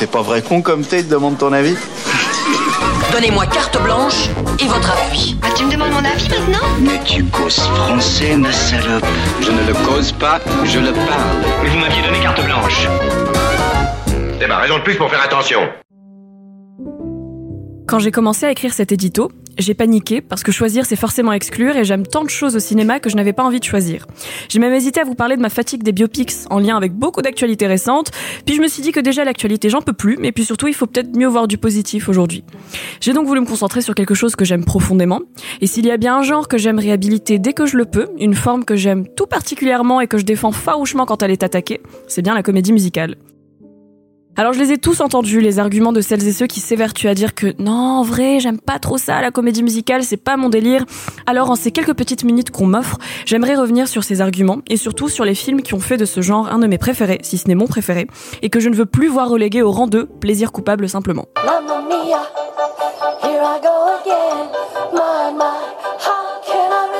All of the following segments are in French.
C'est pas vrai con comme t'es, te demande ton avis Donnez-moi carte blanche et votre appui. Ah, tu me demandes mon avis maintenant Mais tu causes français, ma salope. Je ne le cause pas, je le parle. Mais vous m'aviez donné carte blanche. C'est ma raison de plus pour faire attention. Quand j'ai commencé à écrire cet édito, j'ai paniqué parce que choisir c'est forcément exclure et j'aime tant de choses au cinéma que je n'avais pas envie de choisir. J'ai même hésité à vous parler de ma fatigue des biopics en lien avec beaucoup d'actualités récentes, puis je me suis dit que déjà l'actualité j'en peux plus, mais puis surtout il faut peut-être mieux voir du positif aujourd'hui. J'ai donc voulu me concentrer sur quelque chose que j'aime profondément, et s'il y a bien un genre que j'aime réhabiliter dès que je le peux, une forme que j'aime tout particulièrement et que je défends farouchement quand elle est attaquée, c'est bien la comédie musicale. Alors je les ai tous entendus, les arguments de celles et ceux qui s'évertuent à dire que non, en vrai, j'aime pas trop ça, la comédie musicale, c'est pas mon délire. Alors en ces quelques petites minutes qu'on m'offre, j'aimerais revenir sur ces arguments et surtout sur les films qui ont fait de ce genre un de mes préférés, si ce n'est mon préféré, et que je ne veux plus voir relégué au rang de plaisir coupable simplement. Mia, here I go again. My, my, how can I?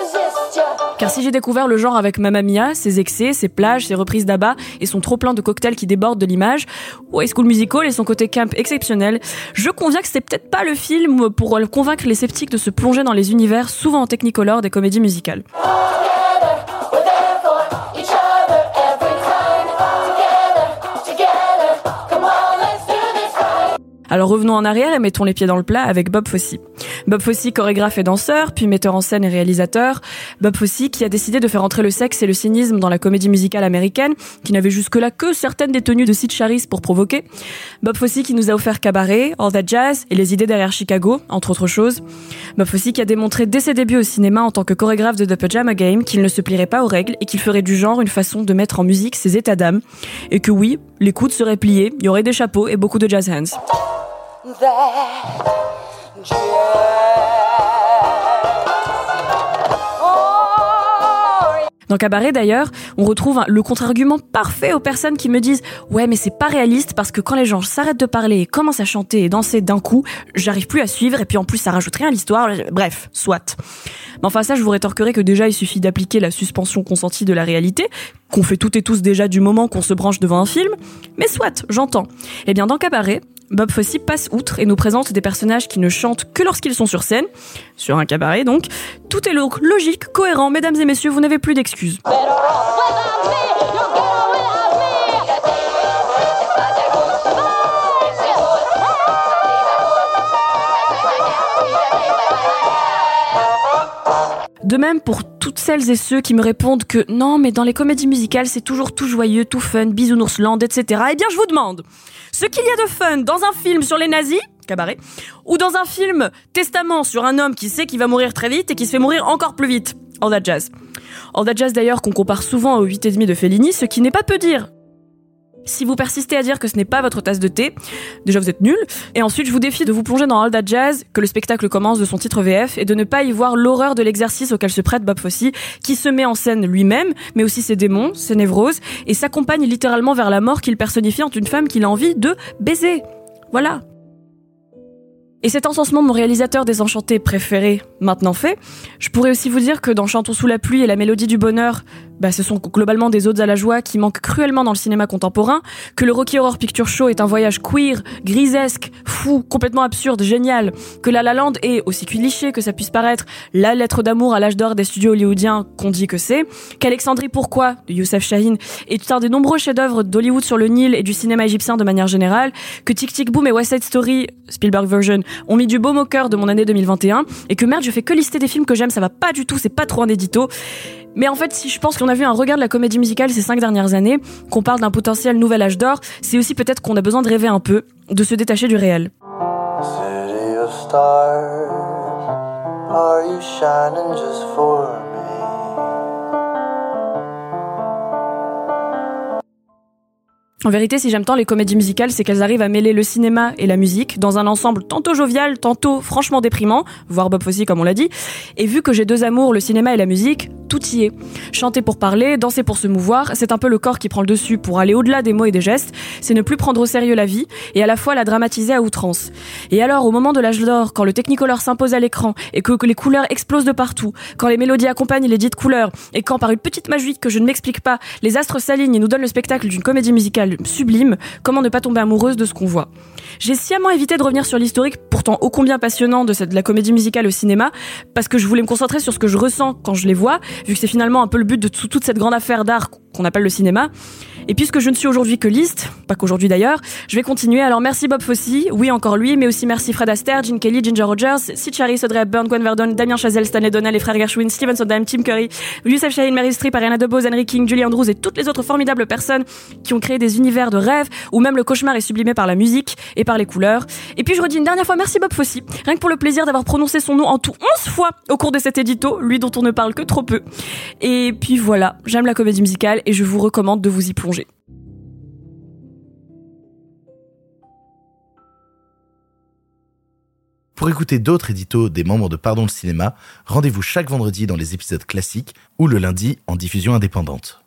Car si j'ai découvert le genre avec Mamma Mia, ses excès, ses plages, ses reprises d'abat et son trop plein de cocktails qui débordent de l'image, ou High School Musical et son côté camp exceptionnel, je conviens que c'était peut-être pas le film pour convaincre les sceptiques de se plonger dans les univers souvent en technicolor des comédies musicales. Alors revenons en arrière et mettons les pieds dans le plat avec Bob Fosse. Bob Fosse, chorégraphe et danseur, puis metteur en scène et réalisateur. Bob Fosse qui a décidé de faire entrer le sexe et le cynisme dans la comédie musicale américaine, qui n'avait jusque-là que certaines détenues de Sid Charis pour provoquer. Bob Fosse qui nous a offert Cabaret, All That Jazz et les idées derrière Chicago, entre autres choses. Bob Fosse qui a démontré dès ses débuts au cinéma en tant que chorégraphe de The Pajama Game qu'il ne se plierait pas aux règles et qu'il ferait du genre une façon de mettre en musique ses états d'âme. Et que oui, les coudes seraient pliés, il y aurait des chapeaux et beaucoup de jazz hands. Dans Cabaret d'ailleurs, on retrouve le contre-argument parfait aux personnes qui me disent "Ouais, mais c'est pas réaliste parce que quand les gens s'arrêtent de parler et commencent à chanter et danser d'un coup, j'arrive plus à suivre et puis en plus ça rajoute rien à l'histoire." Bref, soit. Mais enfin ça, je vous rétorquerai que déjà il suffit d'appliquer la suspension consentie de la réalité, qu'on fait toutes et tous déjà du moment qu'on se branche devant un film. Mais soit, j'entends. Eh bien dans Cabaret, Bob Fosse passe outre et nous présente des personnages qui ne chantent que lorsqu'ils sont sur scène, sur un cabaret donc. Tout est logique, cohérent, mesdames et messieurs, vous n'avez plus d'excuses. De même pour toutes celles et ceux qui me répondent que non, mais dans les comédies musicales, c'est toujours tout joyeux, tout fun, bisounoursland, etc. Eh bien, je vous demande, ce qu'il y a de fun dans un film sur les nazis, cabaret, ou dans un film testament sur un homme qui sait qu'il va mourir très vite et qui se fait mourir encore plus vite, All That Jazz. All That Jazz d'ailleurs qu'on compare souvent au 8,5 de Fellini, ce qui n'est pas peu dire. Si vous persistez à dire que ce n'est pas votre tasse de thé, déjà vous êtes nul. Et ensuite, je vous défie de vous plonger dans All That Jazz, que le spectacle commence de son titre VF, et de ne pas y voir l'horreur de l'exercice auquel se prête Bob Fosse, qui se met en scène lui-même, mais aussi ses démons, ses névroses, et s'accompagne littéralement vers la mort qu'il personnifie en une femme qu'il a envie de baiser. Voilà. Et cet encensement de mon réalisateur désenchanté préféré, maintenant fait, je pourrais aussi vous dire que dans Chantons sous la pluie et la mélodie du bonheur, bah, ce sont globalement des odes à la joie qui manquent cruellement dans le cinéma contemporain, que le Rocky Horror Picture Show est un voyage queer, grisesque, fou, complètement absurde, génial, que La La Land est, aussi cliché que ça puisse paraître, la lettre d'amour à l'âge d'or des studios hollywoodiens qu'on dit que c'est, qu'Alexandrie Pourquoi, de Youssef Chahine, est un des nombreux chefs-d'œuvre d'Hollywood sur le Nil et du cinéma égyptien de manière générale, que Tic Tic Boom et West Side Story, Spielberg version, ont mis du baume au cœur de mon année 2021, et que merde, je fais que lister des films que j'aime, ça va pas du tout, c'est pas trop un édito. Mais en fait, si je pense qu'on a vu un regard de la comédie musicale ces cinq dernières années, qu'on parle d'un potentiel nouvel âge d'or, c'est aussi peut-être qu'on a besoin de rêver un peu, de se détacher du réel. En vérité, si j'aime tant les comédies musicales, c'est qu'elles arrivent à mêler le cinéma et la musique dans un ensemble tantôt jovial, tantôt franchement déprimant, voire Bob Fosse comme on l'a dit. Et vu que j'ai deux amours, le cinéma et la musique, tout y est. Chanter pour parler, danser pour se mouvoir, c'est un peu le corps qui prend le dessus pour aller au-delà des mots et des gestes, c'est ne plus prendre au sérieux la vie et à la fois la dramatiser à outrance. Et alors, au moment de l'âge d'or, quand le Technicolor s'impose à l'écran et que, que les couleurs explosent de partout, quand les mélodies accompagnent les dites couleurs et quand par une petite magie que je ne m'explique pas, les astres s'alignent et nous donnent le spectacle d'une comédie musicale sublime, comment ne pas tomber amoureuse de ce qu'on voit. J'ai sciemment évité de revenir sur l'historique, pourtant ô combien passionnant de, la comédie musicale au cinéma, parce que je voulais me concentrer sur ce que je ressens quand je les vois, vu que c'est finalement un peu le but de tout- toute cette grande affaire d'art qu'on appelle le cinéma. Et puisque je ne suis aujourd'hui que liste, pas qu'aujourd'hui d'ailleurs, je vais continuer. Alors merci Bob Fosse, oui encore lui, mais aussi merci Fred Astaire, Gene Kelly, Ginger Rogers, Sid Charisse, Audrey Hepburn, Gwen Verdon, Damien Chazelle, Stanley Donnell, les frères Gershwin, Steven Sondheim, Tim Curry, Youssef Chahine, Mary Streep, Ariana DeBose, Henry King, Julie Andrews et toutes les autres formidables personnes qui ont créé des univers de rêve où même le cauchemar est sublimé par la musique et par les couleurs. Et puis je redis une dernière fois merci Bob Fosse, rien que pour le plaisir d'avoir prononcé son nom en tout 11 fois au cours de cet édito, lui dont on ne parle que trop peu. Et puis voilà, j'aime la comédie musicale et je vous recommande de vous y plonger. Pour écouter d'autres éditos des membres de Pardon le cinéma, rendez-vous chaque vendredi dans les épisodes classiques ou le lundi en diffusion indépendante.